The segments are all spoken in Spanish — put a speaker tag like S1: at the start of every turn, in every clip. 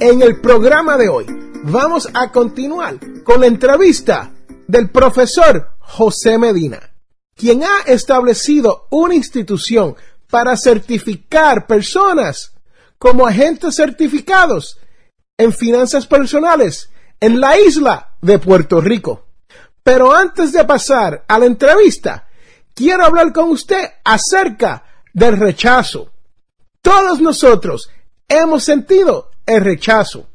S1: En el programa de hoy vamos a continuar con la entrevista del profesor José Medina, quien ha establecido una institución para certificar personas como agentes certificados en finanzas personales en la isla de Puerto Rico. Pero antes de pasar a la entrevista, quiero hablar con usted acerca del rechazo. Todos nosotros hemos sentido el rechazo.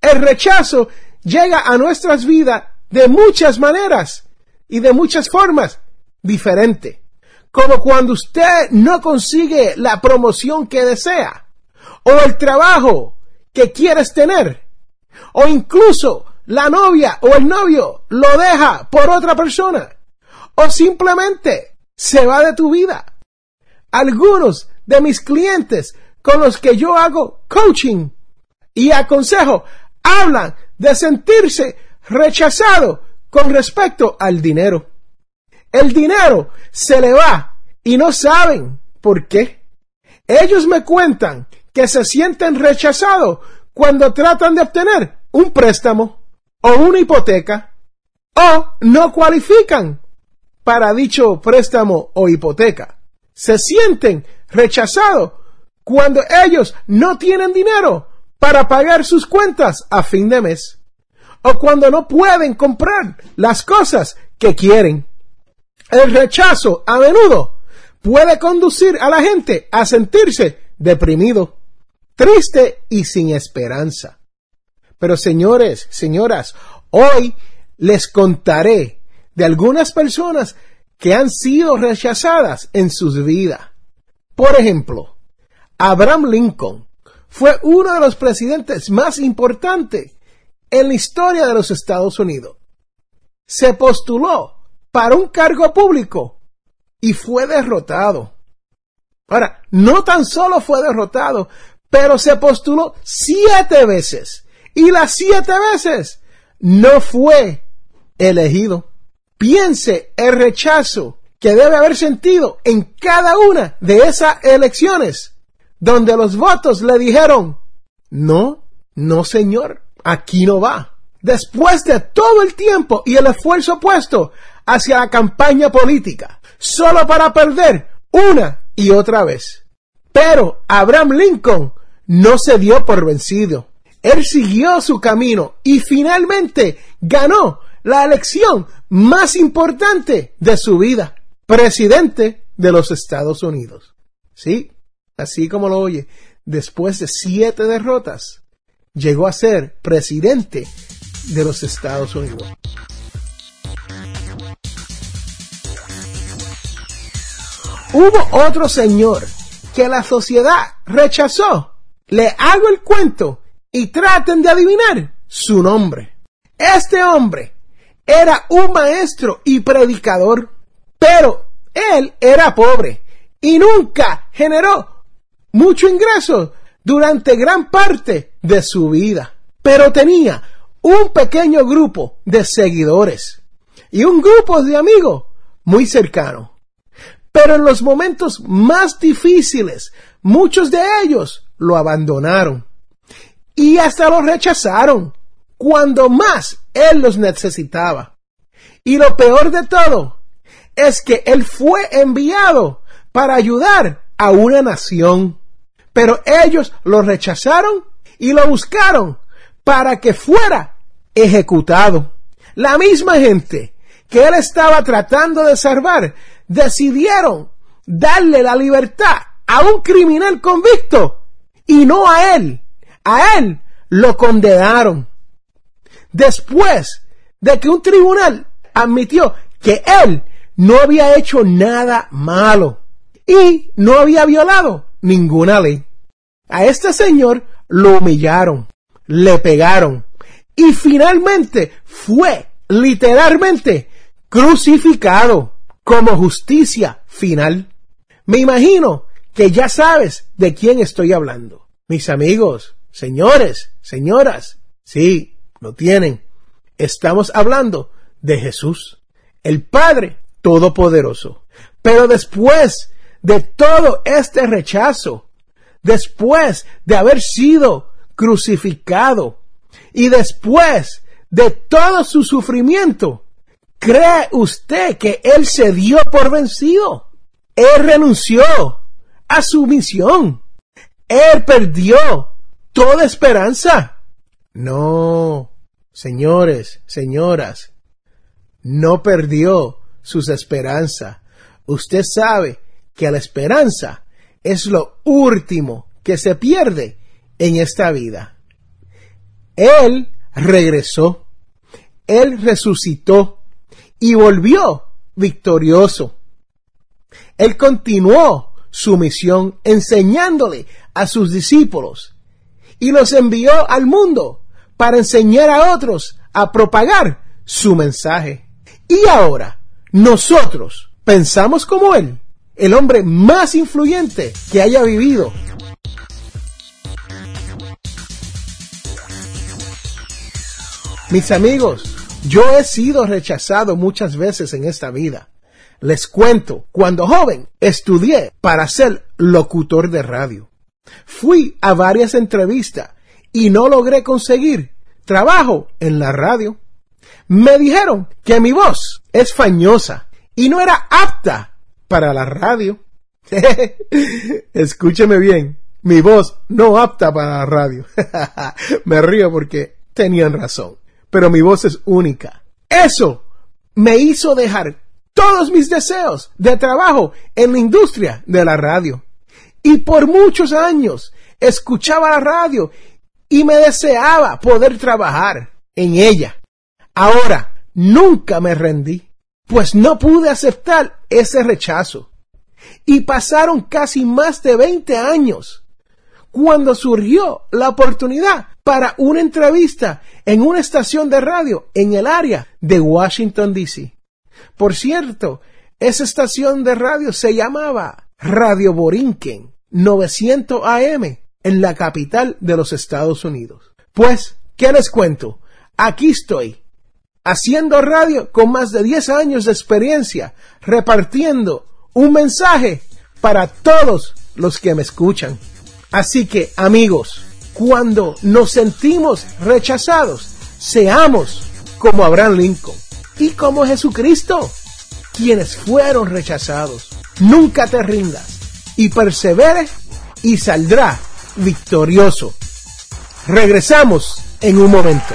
S1: El rechazo llega a nuestras vidas de muchas maneras y de muchas formas diferentes. Como cuando usted no consigue la promoción que desea, o el trabajo que quieres tener, o incluso la novia o el novio lo deja por otra persona, o simplemente se va de tu vida. Algunos de mis clientes con los que yo hago coaching y aconsejo hablan de sentirse rechazado con respecto al dinero. El dinero se le va y no saben por qué. Ellos me cuentan que se sienten rechazados cuando tratan de obtener un préstamo o una hipoteca o no cualifican para dicho préstamo o hipoteca. Se sienten rechazados cuando ellos no tienen dinero para pagar sus cuentas a fin de mes o cuando no pueden comprar las cosas que quieren. El rechazo a menudo puede conducir a la gente a sentirse deprimido, triste y sin esperanza. Pero señores, señoras, hoy les contaré de algunas personas que han sido rechazadas en sus vidas. Por ejemplo, Abraham Lincoln fue uno de los presidentes más importantes en la historia de los Estados Unidos. Se postuló para un cargo público y fue derrotado. Ahora, no tan solo fue derrotado, pero se postuló siete veces y las siete veces no fue elegido. Piense el rechazo que debe haber sentido en cada una de esas elecciones donde los votos le dijeron, no, no señor, aquí no va. Después de todo el tiempo y el esfuerzo puesto hacia la campaña política, solo para perder una y otra vez. Pero Abraham Lincoln no se dio por vencido. Él siguió su camino y finalmente ganó la elección más importante de su vida, presidente de los Estados Unidos. Sí, así como lo oye, después de siete derrotas, llegó a ser presidente de los Estados Unidos. Hubo otro señor que la sociedad rechazó. Le hago el cuento y traten de adivinar su nombre. Este hombre era un maestro y predicador, pero él era pobre y nunca generó mucho ingreso durante gran parte de su vida, pero tenía un pequeño grupo de seguidores y un grupo de amigos muy cercano. Pero en los momentos más difíciles, muchos de ellos lo abandonaron y hasta lo rechazaron cuando más él los necesitaba. Y lo peor de todo es que él fue enviado para ayudar a una nación pero ellos lo rechazaron y lo buscaron para que fuera ejecutado. La misma gente que él estaba tratando de salvar decidieron darle la libertad a un criminal convicto y no a él. A él lo condenaron. Después de que un tribunal admitió que él no había hecho nada malo y no había violado ninguna ley. A este señor lo humillaron, le pegaron y finalmente fue literalmente crucificado como justicia final. Me imagino que ya sabes de quién estoy hablando. Mis amigos, señores, señoras, sí, lo tienen. Estamos hablando de Jesús, el Padre Todopoderoso. Pero después de todo este rechazo, después de haber sido crucificado y después de todo su sufrimiento, ¿cree usted que Él se dio por vencido? Él renunció a su misión. Él perdió toda esperanza. No, señores, señoras, no perdió sus esperanzas. Usted sabe que la esperanza es lo último que se pierde en esta vida. Él regresó, Él resucitó y volvió victorioso. Él continuó su misión enseñándole a sus discípulos y los envió al mundo para enseñar a otros a propagar su mensaje. Y ahora, nosotros pensamos como Él, el hombre más influyente que haya vivido Mis amigos, yo he sido rechazado muchas veces en esta vida. Les cuento, cuando joven estudié para ser locutor de radio. Fui a varias entrevistas y no logré conseguir trabajo en la radio. Me dijeron que mi voz es fañosa y no era apta para la radio. Escúcheme bien, mi voz no apta para la radio. Me río porque tenían razón pero mi voz es única. Eso me hizo dejar todos mis deseos de trabajo en la industria de la radio. Y por muchos años escuchaba la radio y me deseaba poder trabajar en ella. Ahora, nunca me rendí, pues no pude aceptar ese rechazo. Y pasaron casi más de 20 años cuando surgió la oportunidad para una entrevista en una estación de radio en el área de Washington, D.C. Por cierto, esa estación de radio se llamaba Radio Borinquen 900 AM en la capital de los Estados Unidos. Pues, ¿qué les cuento? Aquí estoy, haciendo radio con más de 10 años de experiencia, repartiendo un mensaje para todos los que me escuchan. Así que, amigos, cuando nos sentimos rechazados, seamos como Abraham Lincoln y como Jesucristo, quienes fueron rechazados. Nunca te rindas y persevere y saldrá victorioso. Regresamos en un momento.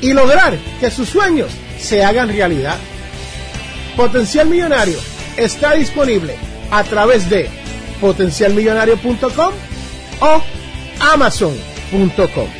S1: y lograr que sus sueños se hagan realidad. Potencial Millonario está disponible a través de potencialmillonario.com o amazon.com.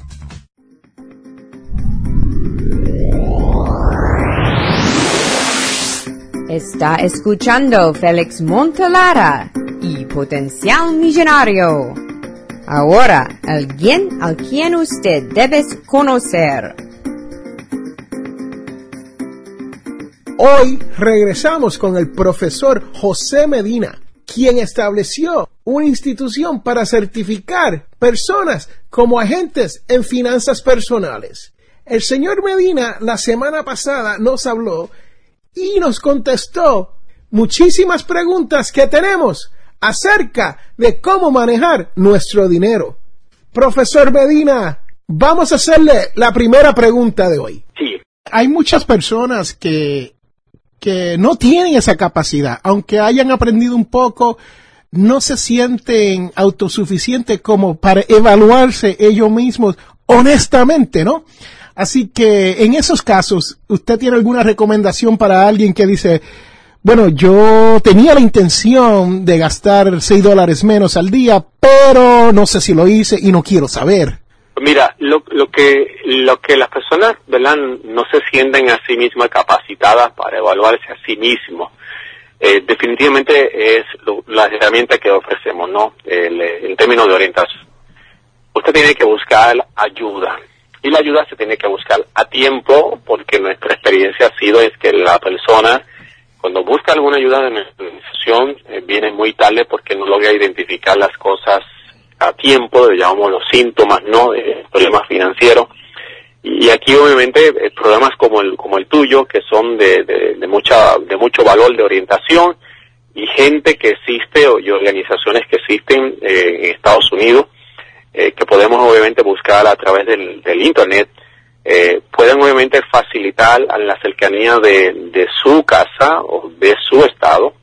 S2: Está escuchando Félix Montelara y Potencial Millonario. Ahora, alguien al quien usted debe conocer.
S1: Hoy regresamos con el profesor José Medina, quien estableció una institución para certificar personas como agentes en finanzas personales. El señor Medina la semana pasada nos habló y nos contestó muchísimas preguntas que tenemos acerca de cómo manejar nuestro dinero. Profesor Medina, vamos a hacerle la primera pregunta de hoy.
S3: Sí.
S1: Hay muchas personas que, que no tienen esa capacidad, aunque hayan aprendido un poco, no se sienten autosuficientes como para evaluarse ellos mismos honestamente, ¿no? Así que en esos casos, ¿usted tiene alguna recomendación para alguien que dice, bueno, yo tenía la intención de gastar 6 dólares menos al día, pero no sé si lo hice y no quiero saber?
S3: Mira, lo, lo que lo que las personas, ¿verdad? No se sienten a sí mismas capacitadas para evaluarse a sí mismos. Eh, definitivamente es la herramienta que ofrecemos, ¿no? El, en términos de orientación. Usted tiene que buscar ayuda y la ayuda se tiene que buscar a tiempo porque nuestra experiencia ha sido es que la persona cuando busca alguna ayuda de organización eh, viene muy tarde porque no logra identificar las cosas a tiempo, llamamos los síntomas, ¿no? De problemas financieros. Y aquí obviamente eh, programas como el como el tuyo que son de, de, mucha de mucho valor de orientación y gente que existe y organizaciones que existen eh, en Estados Unidos eh, que podemos obviamente buscar a través del, Internet, eh, pueden obviamente facilitar a la cercanía de, su casa o de su estado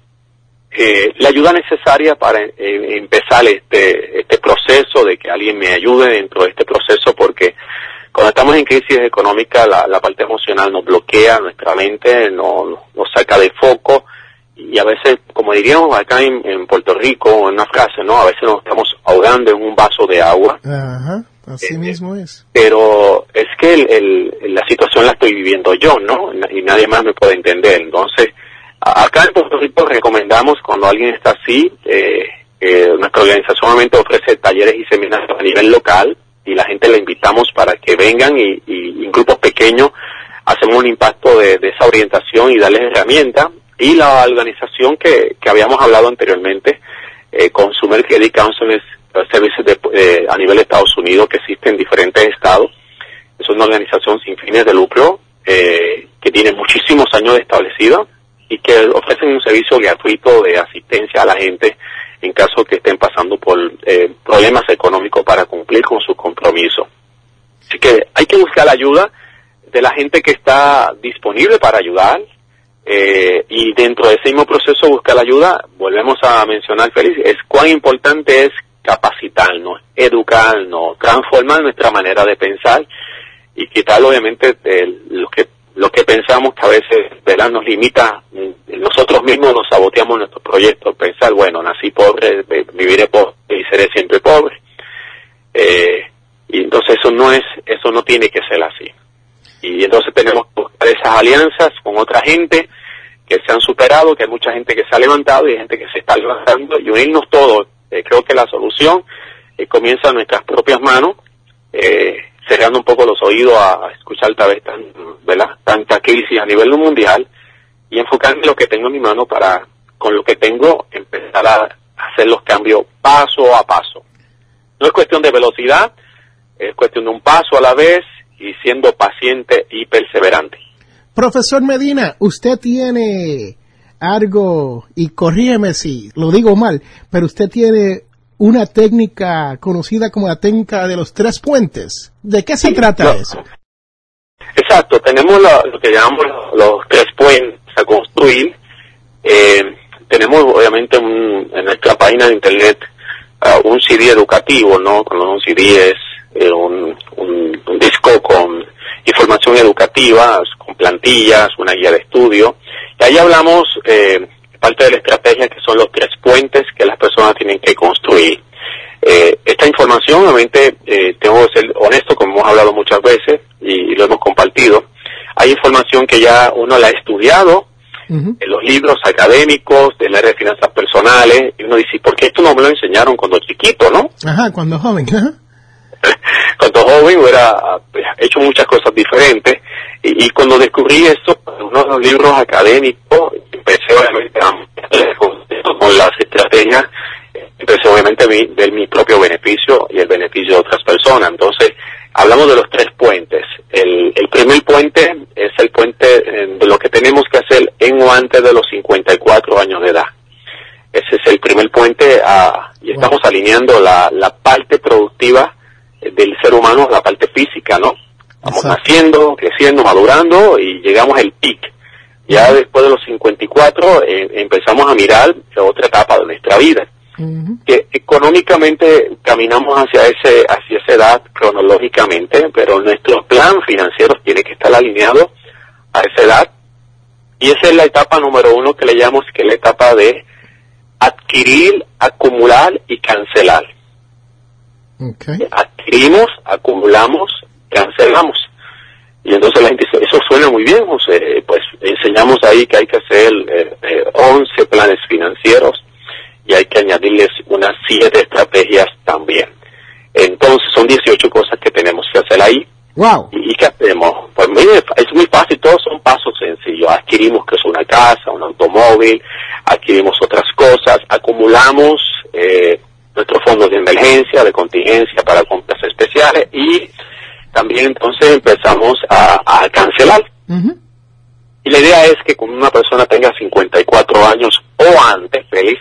S3: eh, la ayuda necesaria para empezar este, este proceso de que alguien me ayude dentro de este proceso porque cuando estamos en crisis económica la, la parte emocional nos bloquea nuestra mente, nos, nos saca de foco y a veces, como diríamos acá en, Puerto Rico, en una frase, ¿no? A veces nos estamos ahogando en un vaso de agua.
S1: Ajá, así
S3: eh,
S1: mismo es.
S3: Pero es que el, la situación la estoy viviendo yo, ¿no? Y nadie más me puede entender. Entonces, acá en Puerto Rico recomendamos cuando alguien está así, eh, nuestra organización solamente ofrece talleres y seminarios a nivel local y la gente le invitamos para que vengan y, y en grupos pequeños hacemos un impacto de, de esa orientación y darles herramientas y la organización que, que habíamos hablado anteriormente, eh, Consumer Credit Council Services de, eh, a nivel de Estados Unidos que existe en diferentes estados. Es una organización sin fines de lucro eh, que tiene muchísimos años establecida y que ofrecen un servicio gratuito de asistencia a la gente en caso que estén pasando por eh, problemas económicos para cumplir con sus compromisos. Así que hay que buscar ayuda de la gente que está disponible para ayudar, eh, y dentro de ese mismo proceso buscar ayuda, volvemos a mencionar, Félix, es cuán importante es capacitarnos, educarnos, transformar nuestra manera de pensar y quitar obviamente lo que lo que pensamos que a veces nos limita, nosotros mismos nos saboteamos nuestros proyectos, pensar, bueno, nací pobre, viviré pobre y seré siempre pobre. Eh, y entonces eso no es, eso no tiene que ser así. Y entonces tenemos que buscar esas alianzas con otra gente que se han superado, que hay mucha gente que se ha levantado y hay gente que se está levantando y unirnos todos. Eh, creo que la solución eh, comienza en nuestras propias manos, eh, cerrando un poco los oídos a, escuchar tal vez tan, ¿verdad? tanta crisis a nivel mundial y enfocarme en lo que tengo en mi mano para, con lo que tengo, empezar a hacer los cambios paso a paso. No es cuestión de velocidad, es cuestión de un paso a la vez y siendo paciente y perseverante.
S1: Profesor Medina, usted tiene algo, y corrígeme si lo digo mal, pero usted tiene una técnica conocida como la técnica de los tres puentes. ¿De qué se trata eso?
S3: Exacto, tenemos lo, que llamamos los tres puentes a construir. Eh, tenemos obviamente en nuestra página de internet uh, un CD educativo, ¿no? Cuando un CD es eh, un, un, disco con información educativa, con plantillas, una guía de estudio. Y ahí hablamos eh, parte de la estrategia que son los tres puentes que las personas tienen que construir. Eh, esta información, obviamente, eh, tengo que ser honesto, como hemos hablado muchas veces y, lo hemos compartido. Hay información que ya uno la ha estudiado en los libros académicos del área de finanzas personales y uno dice, ¿por qué esto no me lo enseñaron cuando chiquito, no?
S1: Ajá, cuando joven.
S3: cuando joven hubiera hecho muchas cosas diferentes y, y cuando descubrí esto en uno de los libros académicos empecé obviamente a con las estrategias empecé obviamente a ver mi propio beneficio y el beneficio de otras personas. Entonces hablamos de los tres puentes. El, el primer puente es el puente eh, de lo que tenemos que hacer en o antes de los 54 años de edad. Ese es el primer puente a, y estamos alineando la, la parte productiva del ser humano la parte física, ¿no? Vamos naciendo, creciendo, madurando y llegamos al pic. Ya después de los 54 eh, empezamos a mirar otra etapa de nuestra vida. Que económicamente caminamos hacia ese hacia esa edad cronológicamente, pero nuestro plan financiero tiene que estar alineado a esa edad. Y esa es la etapa número uno que le llamamos que es la etapa de adquirir, acumular y cancelar. Adquirimos, acumulamos, cancelamos. Y entonces la gente dice, eso suena muy bien, José. Pues enseñamos ahí que hay que hacer eh, eh, 11 planes financieros y hay que añadirles unas 7 estrategias también. Entonces son 18 cosas que tenemos que hacer ahí.
S1: Wow.
S3: ¿Y qué hacemos? Pues es muy fácil, todos son pasos sencillos. Adquirimos que es una casa, un automóvil, adquirimos otras cosas, acumulamos eh, nuestros fondos de emergencia, de contingencia para compras especiales y también entonces empezamos a, cancelar. Y la idea es que cuando una persona tenga 54 años o antes, feliz,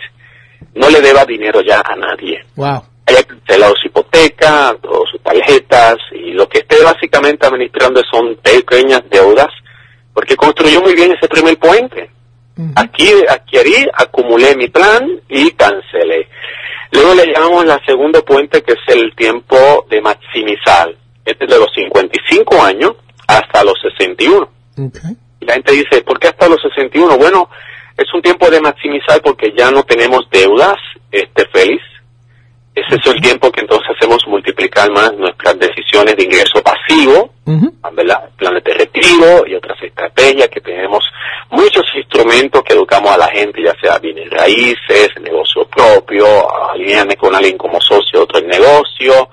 S3: no le deba dinero ya a nadie.
S1: Wow.
S3: Haya cancelado su hipoteca, o sus tarjetas y lo que esté básicamente administrando son pequeñas deudas, porque construyó muy bien ese primer puente. Aquí adquirí, acumulé mi plan y cancelé. Luego le llamamos la segundo puente que es el tiempo de maximizar. Este es de los 55 años hasta los 61. Y la gente dice, ¿por qué hasta los 61? Bueno, es un tiempo de maximizar porque ya no tenemos deudas, este feliz. Ese es el tiempo que entonces hacemos multiplicar más nuestras decisiones de ingreso pasivo, ¿verdad? Planes de retiro y otras estrategias que tenemos muchos instrumentos que educamos a la gente, ya sea bienes raíces, negocio propio, alinearme con alguien como socio de otro negocio,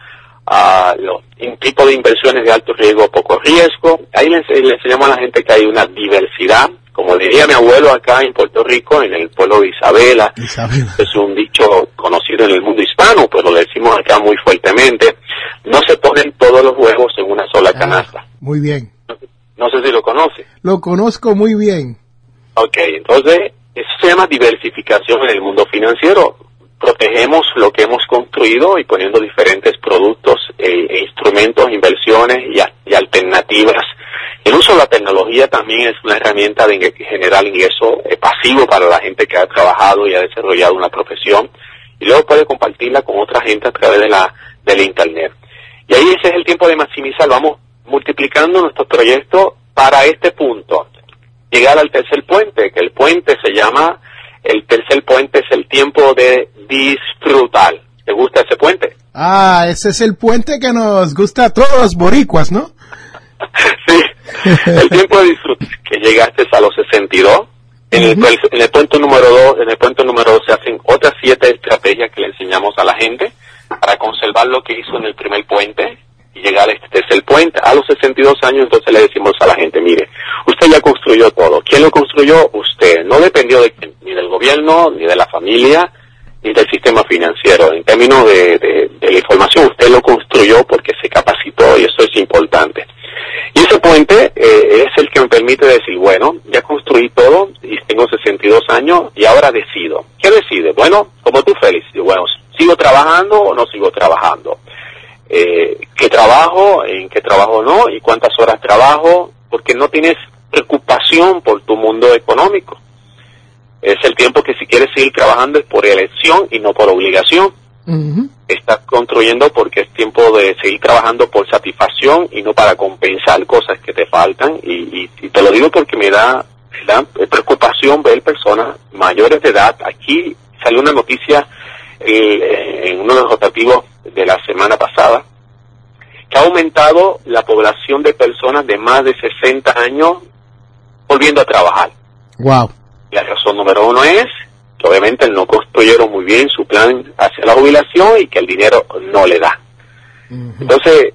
S3: a los tipo de inversiones de alto riesgo o poco riesgo. Ahí le, enseñamos a la gente que hay una diversidad como diría mi abuelo acá en Puerto Rico, en el pueblo de Isabela, es un dicho conocido en el mundo hispano, pero lo decimos acá muy fuertemente, no se ponen todos los huevos en una sola ah, canasta.
S1: Muy bien.
S3: No, sé si lo conoce.
S1: Lo conozco muy bien.
S3: Ok, entonces, eso se llama diversificación en el mundo financiero. Protegemos lo que hemos construido y poniendo diferentes productos e, e instrumentos, inversiones y, y alternativas el uso de la tecnología también es una herramienta de generar ingreso eh, pasivo para la gente que ha trabajado y ha desarrollado una profesión y luego puede compartirla con otra gente a través de la, del Internet. Y ahí ese es el tiempo de maximizar, vamos multiplicando nuestros proyectos para este punto, llegar al tercer puente, que el puente se llama, el tercer puente es el tiempo de disfrutar. ¿Te gusta ese puente?
S1: Ah, ese es el puente que nos gusta a todos los boricuas, ¿no?
S3: sí, el tiempo de disfrute que llegaste a los 62. En el, en el punto número 2, en el punto número 2 se hacen otras siete estrategias que le enseñamos a la gente para conservar lo que hizo en el primer puente y llegar a este tercer puente. A los 62 años entonces le decimos a la gente, mire, usted ya construyó todo. ¿Quién lo construyó? Usted. No dependió de, ni del gobierno, ni de la familia, ni del sistema financiero. En términos de, de la información, usted lo construyó porque se capacitó y eso es importante. Y ese puente eh, es el que me permite decir, bueno, ya construí todo y tengo 62 años y ahora decido. ¿Qué decide? Bueno, como tú, Félix, bueno, ¿sigo trabajando o no sigo trabajando? Eh, ¿Qué trabajo? ¿En qué trabajo no? ¿Y cuántas horas trabajo? Porque no tienes preocupación por tu mundo económico. Es el tiempo que si quieres seguir trabajando es por elección y no por obligación. Estás construyendo porque es tiempo de seguir trabajando por satisfacción y no para compensar cosas que te faltan. Y, te lo digo porque me da, preocupación ver personas mayores de edad. Aquí salió una noticia eh, en uno de los rotativos de la semana pasada que ha aumentado la población de personas de más de 60 años volviendo a trabajar.
S1: Wow.
S3: La razón número uno es que obviamente no construyeron muy bien su plan hacia la jubilación y que el dinero no le da. Entonces,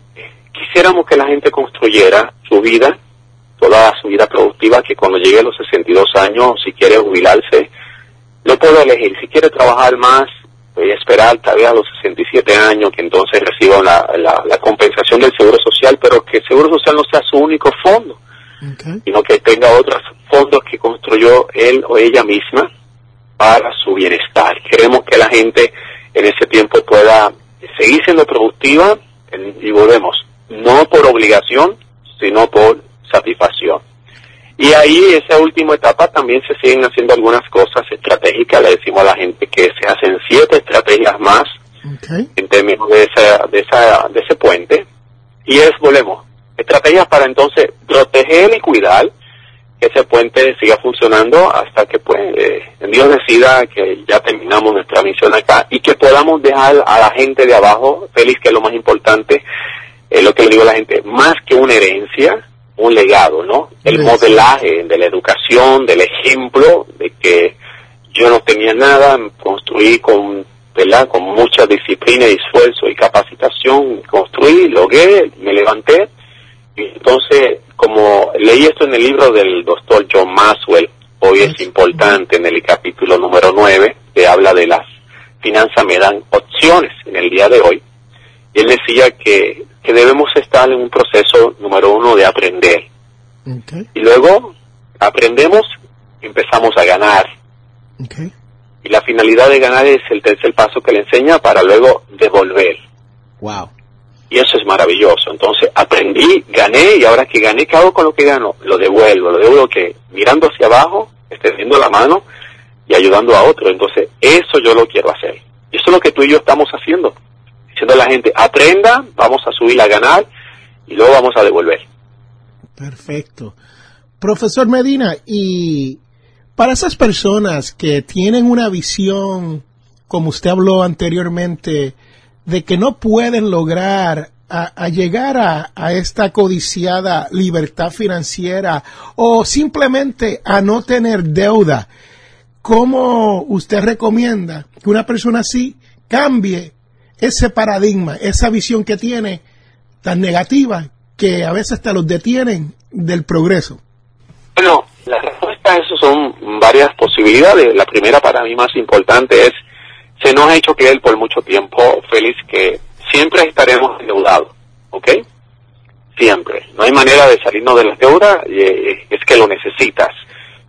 S3: quisiéramos que la gente construyera su vida, toda su vida productiva, que cuando llegue a los 62 años, si quiere jubilarse, lo puede elegir. Si quiere trabajar más, voy a esperar tal vez a los 67 años que entonces reciba la, la, compensación del Seguro Social, pero que el Seguro Social no sea su único fondo, sino que tenga otros fondos que construyó él o ella misma para su bienestar. Queremos que la gente en ese tiempo pueda seguir siendo productiva y volvemos, no por obligación, sino por satisfacción. Y ahí, esa última etapa, también se siguen haciendo algunas cosas estratégicas. Le decimos a la gente que se hacen siete estrategias más en términos de, esa, de, esa, de ese puente. Y es, volvemos, estrategias para entonces proteger y cuidar que ese puente siga funcionando hasta que pues eh, Dios decida que ya terminamos nuestra misión acá y que podamos dejar a la gente de abajo feliz, que es lo más importante, es lo que le digo a la gente, más que una herencia, un legado, ¿no? El modelaje de la educación, del ejemplo, de que yo no tenía nada, construí con, ¿verdad? Con mucha disciplina, esfuerzo y capacitación, construí, logré, me levanté. Entonces, como leí esto en el libro del doctor John Maxwell, hoy es importante en el capítulo número 9, que habla de las finanzas me dan opciones en el día de hoy. Y él decía que que debemos estar en un proceso número uno de aprender. Y luego aprendemos y empezamos a ganar. Y la finalidad de ganar es el tercer paso que le enseña para luego devolver.
S1: Wow.
S3: Y eso es maravilloso. Entonces aprendí, gané y ahora que gané, ¿qué hago con lo que gano? Lo devuelvo. Lo devuelvo que mirando hacia abajo, extendiendo la mano y ayudando a otro. Entonces eso yo lo quiero hacer. Y eso es lo que tú y yo estamos haciendo diciendo a la gente, aprenda, vamos a subir a ganar y luego vamos a devolver.
S1: Perfecto. Profesor Medina, y para esas personas que tienen una visión, como usted habló anteriormente, de que no pueden lograr a, llegar a, a, esta codiciada libertad financiera o simplemente a no tener deuda, ¿cómo usted recomienda que una persona así cambie ese paradigma, esa visión que tiene tan negativa que a veces te los detienen del progreso?
S3: Bueno, la respuesta a eso son varias posibilidades. La primera para mí más importante es, se nos ha hecho creer por mucho tiempo, Félix, que siempre estaremos endeudados, ¿ok? Siempre. No hay manera de salirnos de la deuda, eh, es que lo necesitas.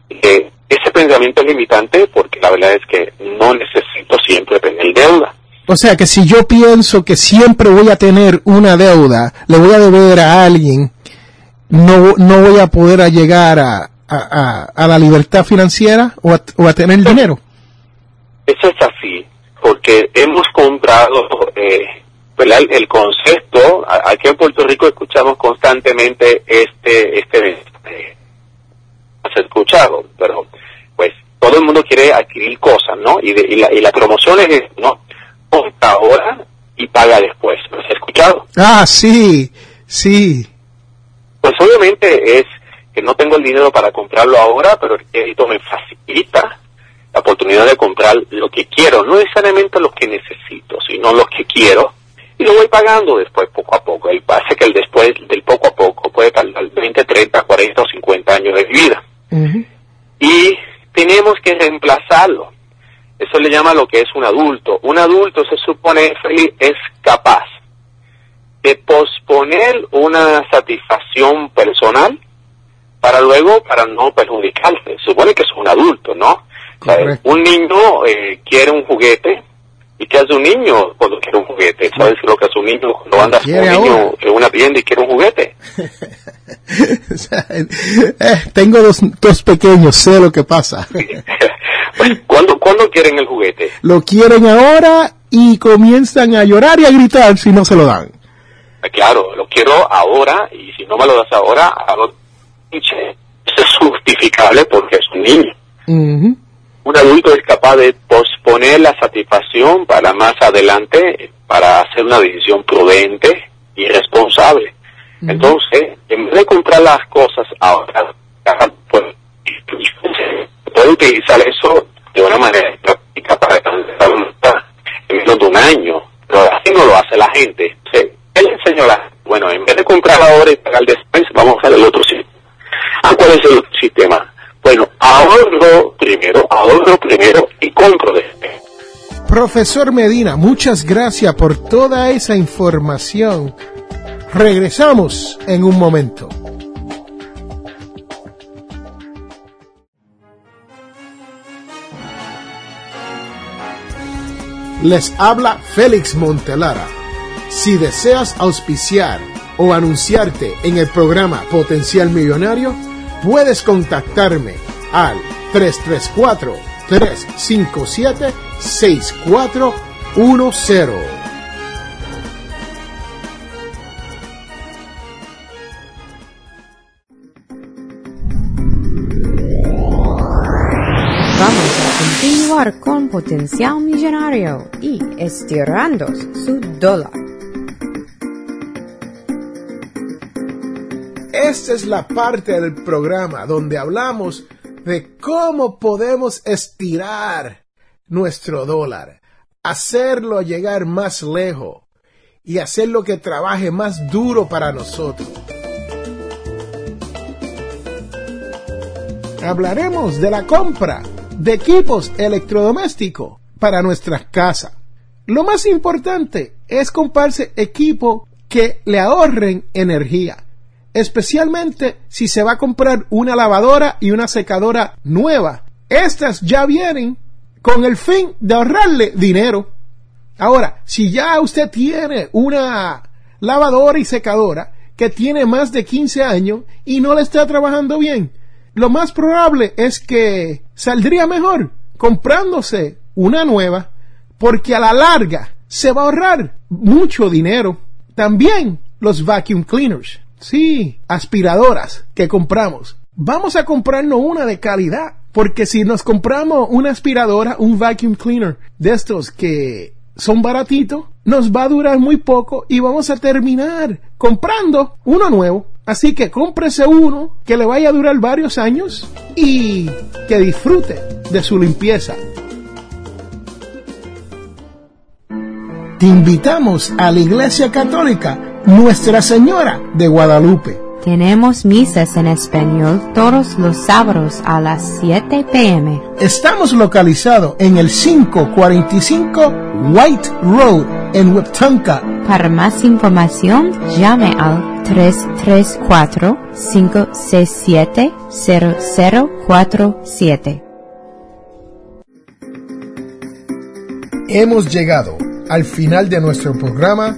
S3: Eh, ese pensamiento es limitante porque la verdad es que no necesito siempre tener deuda.
S1: O sea que si yo pienso que siempre voy a tener una deuda, le voy a deber a alguien, no, no voy a poder llegar a, a, la libertad financiera o a, tener dinero.
S3: Eso es así, porque hemos comprado eh, el, concepto, aquí en Puerto Rico escuchamos constantemente este, este, has escuchado, pero pues todo el mundo quiere adquirir cosas, ¿no? Y, y, la, y la promoción es, ¿no? compra ahora y paga después. ¿Lo has escuchado?
S1: Ah, sí, sí.
S3: Pues obviamente es que no tengo el dinero para comprarlo ahora, pero el crédito me facilita la oportunidad de comprar lo que quiero, no necesariamente lo que necesito, sino lo que quiero, y lo voy pagando después poco a poco. El pase que el después del poco a poco puede tardar 20, 30, 40 o 50 años de vida. Y tenemos que reemplazarlo. Eso le llama lo que es un adulto. Un adulto se supone, feliz, es capaz de posponer una satisfacción personal para luego, para no perjudicarse. Supone que es un adulto, ¿no? Un niño eh, quiere un juguete y ¿qué hace un niño cuando quiere un juguete? ¿Sabes lo que hace un niño cuando anda con un niño en una tienda y quiere un juguete?
S1: O sea, eh, tengo dos, dos pequeños, sé lo que pasa.
S3: Pues, ¿cuándo, ¿Cuándo quieren el juguete?
S1: Lo quieren ahora y comienzan a llorar y a gritar si no se lo dan.
S3: Eh, Claro, lo quiero ahora y si no me lo das ahora, hago pinche. Eso es justificable porque es un niño. Un adulto es capaz de posponer la satisfacción para más adelante, para hacer una decisión prudente y responsable. Entonces, en vez de comprar las cosas ahora, pues, puede utilizar eso de una manera práctica para alcanzar en menos de un año. Pero así no lo hace la gente. Entonces, él enseñó la, bueno, en vez de comprar ahora y pagar después, vamos a hacer el otro sistema. Ah, ¿cuál es el otro sistema? Bueno, ahorro primero, ahorro primero y compro después.
S1: Profesor Medina, muchas gracias por toda esa información. Regresamos en un momento. Les habla Félix Montelara. Si deseas auspiciar o anunciarte en el programa Potencial Millonario, puedes contactarme al 334-357-6410.
S2: Vamos a continuar con Potencial Millonario y estirando su dólar.
S1: Esta es la parte del programa donde hablamos de cómo podemos estirar nuestro dólar, hacerlo llegar más lejos y hacerlo que trabaje más duro para nosotros. Hablaremos de la compra de equipos electrodomésticos para nuestras casas. Lo más importante es comprarse equipo que le ahorren energía especialmente si se va a comprar una lavadora y una secadora nueva. Estas ya vienen con el fin de ahorrarle dinero. Ahora, si ya usted tiene una lavadora y secadora que tiene más de 15 años y no le está trabajando bien, lo más probable es que saldría mejor comprándose una nueva porque a la larga se va a ahorrar mucho dinero. También los vacuum cleaners. Sí, aspiradoras que compramos. Vamos a comprarnos una de calidad, porque si nos compramos una aspiradora, un vacuum cleaner de estos que son baratitos, nos va a durar muy poco y vamos a terminar comprando uno nuevo. Así que cómprese uno que le vaya a durar varios años y que disfrute de su limpieza. Te invitamos a la Iglesia Católica Nuestra Señora de Guadalupe.
S2: Tenemos misas en español todos los sábados a las 7 pm.
S1: Estamos localizados en el 545 White Road en Wiptonka.
S2: Para más información, llame al 334-567-0047.
S1: Hemos llegado al final de nuestro programa